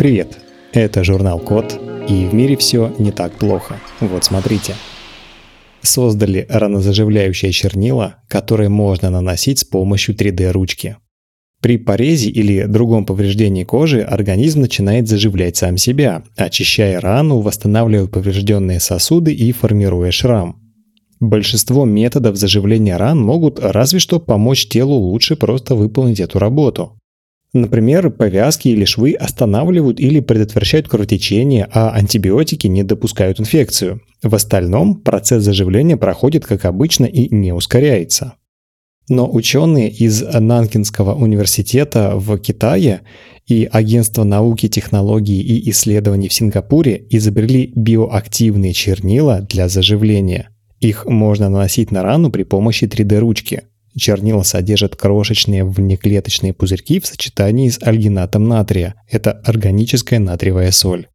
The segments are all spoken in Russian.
Привет! Это журнал Код, и в мире все не так плохо. Вот смотрите. Создали ранозаживляющее чернила, которые можно наносить с помощью 3D-ручки. При порезе или другом повреждении кожи организм начинает заживлять сам себя, очищая рану, восстанавливая поврежденные сосуды и формируя шрам. Большинство методов заживления ран могут разве что помочь телу лучше просто выполнить эту работу. Например, повязки или швы останавливают или предотвращают кровотечение, а антибиотики не допускают инфекцию. В остальном процесс заживления проходит как обычно и не ускоряется. Но ученые из Нанкинского университета в Китае и Агентство науки, технологий и исследований в Сингапуре изобрели биоактивные чернила для заживления. Их можно наносить на рану при помощи 3D-ручки – Чернила содержат крошечные внеклеточные пузырьки в сочетании с альгинатом натрия. Это органическая натриевая соль.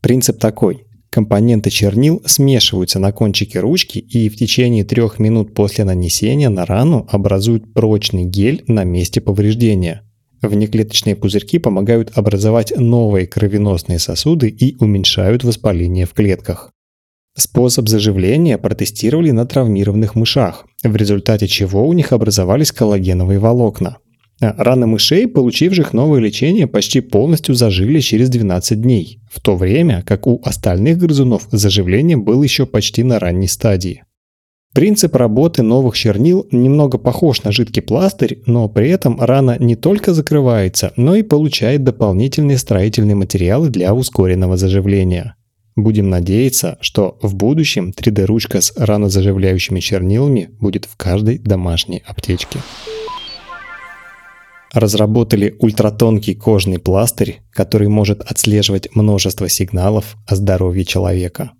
Принцип такой. Компоненты чернил смешиваются на кончике ручки и в течение трех минут после нанесения на рану образуют прочный гель на месте повреждения. Внеклеточные пузырьки помогают образовать новые кровеносные сосуды и уменьшают воспаление в клетках. Способ заживления протестировали на травмированных мышах, в результате чего у них образовались коллагеновые волокна. А раны мышей, получивших новое лечение, почти полностью зажили через 12 дней, в то время как у остальных грызунов заживление было еще почти на ранней стадии. Принцип работы новых чернил немного похож на жидкий пластырь, но при этом рана не только закрывается, но и получает дополнительные строительные материалы для ускоренного заживления. Будем надеяться, что в будущем 3D-ручка с ранозаживляющими чернилами будет в каждой домашней аптечке. Разработали ультратонкий кожный пластырь, который может отслеживать множество сигналов о здоровье человека.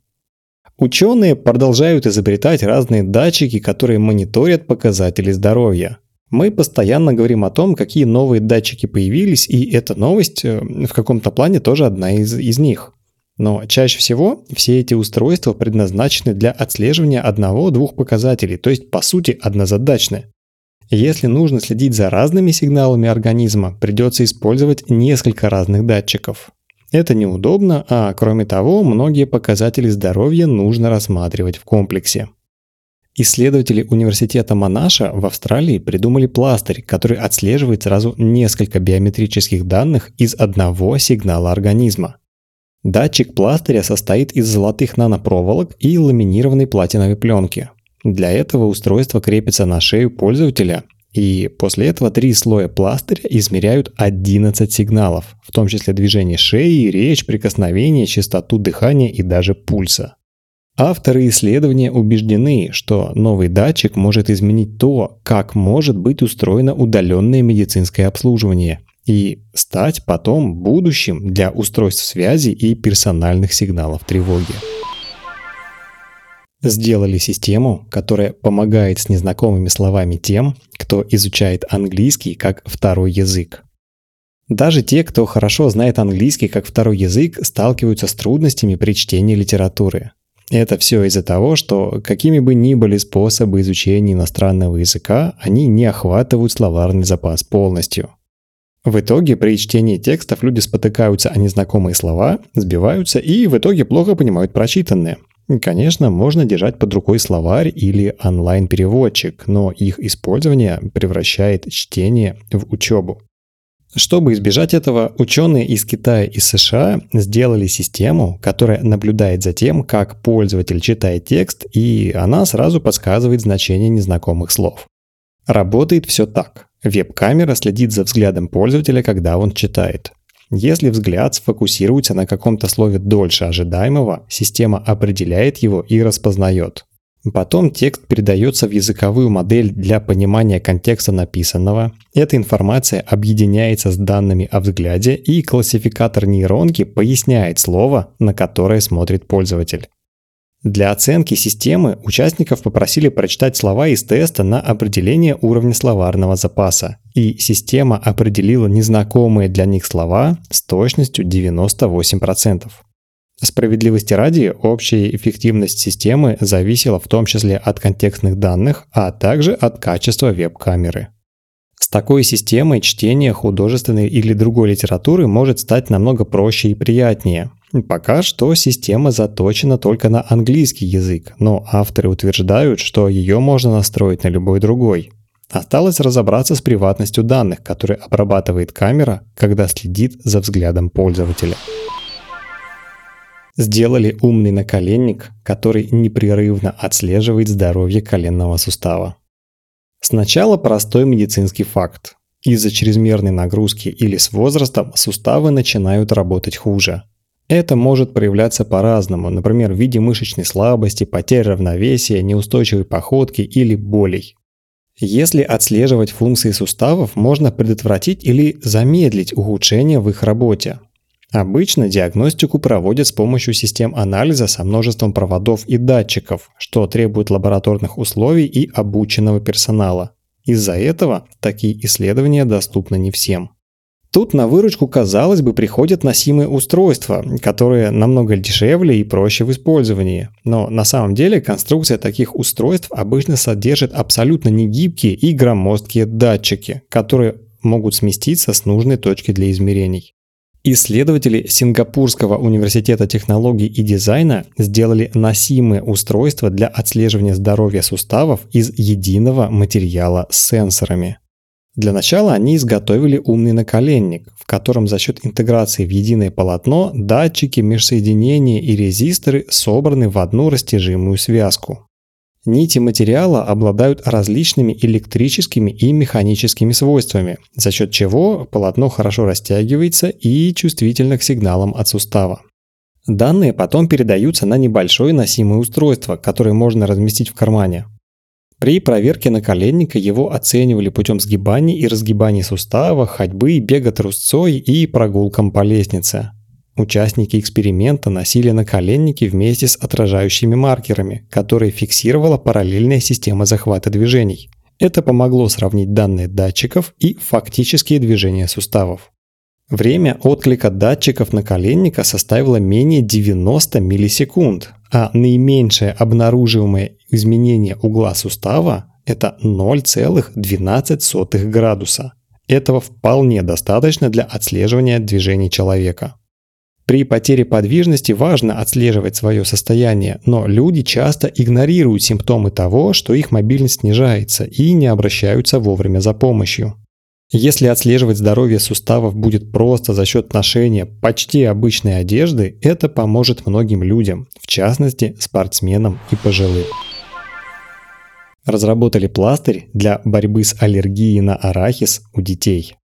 Ученые продолжают изобретать разные датчики, которые мониторят показатели здоровья. Мы постоянно говорим о том, какие новые датчики появились, и эта новость э, в каком-то плане тоже одна из, из них. Но чаще всего все эти устройства предназначены для отслеживания одного-двух показателей, то есть по сути однозадачны. Если нужно следить за разными сигналами организма, придется использовать несколько разных датчиков. Это неудобно, а кроме того, многие показатели здоровья нужно рассматривать в комплексе. Исследователи университета Монаша в Австралии придумали пластырь, который отслеживает сразу несколько биометрических данных из одного сигнала организма. Датчик пластыря состоит из золотых нанопроволок и ламинированной платиновой пленки. Для этого устройство крепится на шею пользователя, и после этого три слоя пластыря измеряют 11 сигналов, в том числе движение шеи, речь, прикосновение, частоту дыхания и даже пульса. Авторы исследования убеждены, что новый датчик может изменить то, как может быть устроено удаленное медицинское обслуживание и стать потом будущим для устройств связи и персональных сигналов тревоги. Сделали систему, которая помогает с незнакомыми словами тем, кто изучает английский как второй язык. Даже те, кто хорошо знает английский как второй язык, сталкиваются с трудностями при чтении литературы. Это все из-за того, что какими бы ни были способы изучения иностранного языка, они не охватывают словарный запас полностью – в итоге при чтении текстов люди спотыкаются о незнакомые слова, сбиваются и в итоге плохо понимают прочитанное. Конечно, можно держать под рукой словарь или онлайн-переводчик, но их использование превращает чтение в учебу. Чтобы избежать этого, ученые из Китая и США сделали систему, которая наблюдает за тем, как пользователь читает текст, и она сразу подсказывает значение незнакомых слов. Работает все так. Веб-камера следит за взглядом пользователя, когда он читает. Если взгляд сфокусируется на каком-то слове дольше ожидаемого, система определяет его и распознает. Потом текст передается в языковую модель для понимания контекста написанного. Эта информация объединяется с данными о взгляде, и классификатор нейронки поясняет слово, на которое смотрит пользователь. Для оценки системы участников попросили прочитать слова из теста на определение уровня словарного запаса, и система определила незнакомые для них слова с точностью 98%. Справедливости ради, общая эффективность системы зависела в том числе от контекстных данных, а также от качества веб-камеры. С такой системой чтение художественной или другой литературы может стать намного проще и приятнее. Пока что система заточена только на английский язык, но авторы утверждают, что ее можно настроить на любой другой. Осталось разобраться с приватностью данных, которые обрабатывает камера, когда следит за взглядом пользователя. Сделали умный наколенник, который непрерывно отслеживает здоровье коленного сустава. Сначала простой медицинский факт. Из-за чрезмерной нагрузки или с возрастом суставы начинают работать хуже. Это может проявляться по-разному, например, в виде мышечной слабости, потери равновесия, неустойчивой походки или болей. Если отслеживать функции суставов, можно предотвратить или замедлить ухудшение в их работе. Обычно диагностику проводят с помощью систем анализа со множеством проводов и датчиков, что требует лабораторных условий и обученного персонала. Из-за этого такие исследования доступны не всем. Тут на выручку, казалось бы, приходят носимые устройства, которые намного дешевле и проще в использовании. Но на самом деле конструкция таких устройств обычно содержит абсолютно негибкие и громоздкие датчики, которые могут сместиться с нужной точки для измерений. Исследователи Сингапурского университета технологий и дизайна сделали носимые устройства для отслеживания здоровья суставов из единого материала с сенсорами. Для начала они изготовили умный наколенник, в котором за счет интеграции в единое полотно датчики, межсоединения и резисторы собраны в одну растяжимую связку. Нити материала обладают различными электрическими и механическими свойствами, за счет чего полотно хорошо растягивается и чувствительно к сигналам от сустава. Данные потом передаются на небольшое носимое устройство, которое можно разместить в кармане. При проверке наколенника его оценивали путем сгибаний и разгибаний сустава, ходьбы, бега трусцой и прогулкам по лестнице. Участники эксперимента носили наколенники вместе с отражающими маркерами, которые фиксировала параллельная система захвата движений. Это помогло сравнить данные датчиков и фактические движения суставов. Время отклика датчиков наколенника составило менее 90 миллисекунд, а наименьшее обнаруживаемое изменение угла сустава – это 0,12 градуса. Этого вполне достаточно для отслеживания движений человека. При потере подвижности важно отслеживать свое состояние, но люди часто игнорируют симптомы того, что их мобильность снижается и не обращаются вовремя за помощью. Если отслеживать здоровье суставов будет просто за счет ношения почти обычной одежды, это поможет многим людям, в частности спортсменам и пожилым. Разработали пластырь для борьбы с аллергией на арахис у детей.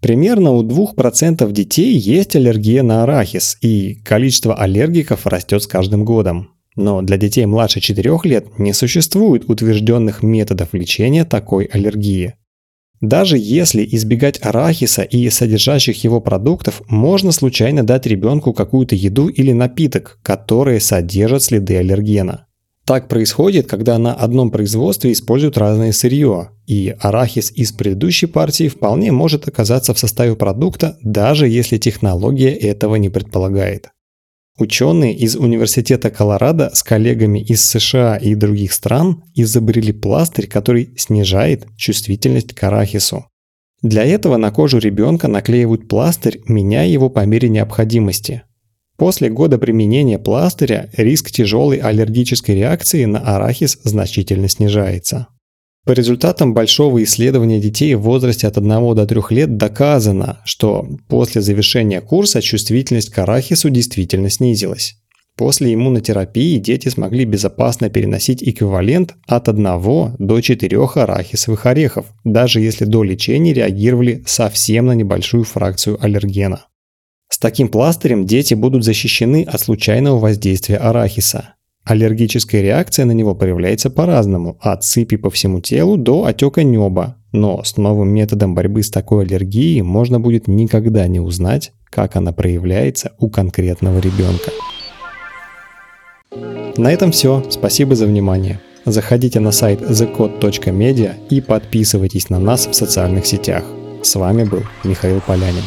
Примерно у 2% детей есть аллергия на арахис, и количество аллергиков растет с каждым годом. Но для детей младше 4 лет не существует утвержденных методов лечения такой аллергии. Даже если избегать арахиса и содержащих его продуктов, можно случайно дать ребенку какую-то еду или напиток, которые содержат следы аллергена. Так происходит, когда на одном производстве используют разное сырье, и арахис из предыдущей партии вполне может оказаться в составе продукта, даже если технология этого не предполагает. Ученые из Университета Колорадо с коллегами из США и других стран изобрели пластырь, который снижает чувствительность к арахису. Для этого на кожу ребенка наклеивают пластырь, меняя его по мере необходимости. После года применения пластыря риск тяжелой аллергической реакции на арахис значительно снижается. По результатам большого исследования детей в возрасте от 1 до 3 лет доказано, что после завершения курса чувствительность к арахису действительно снизилась. После иммунотерапии дети смогли безопасно переносить эквивалент от 1 до 4 арахисовых орехов, даже если до лечения реагировали совсем на небольшую фракцию аллергена. С таким пластырем дети будут защищены от случайного воздействия арахиса. Аллергическая реакция на него проявляется по-разному, от сыпи по всему телу до отека неба. Но с новым методом борьбы с такой аллергией можно будет никогда не узнать, как она проявляется у конкретного ребенка. На этом все. Спасибо за внимание. Заходите на сайт thecode.media и подписывайтесь на нас в социальных сетях. С вами был Михаил Полянин.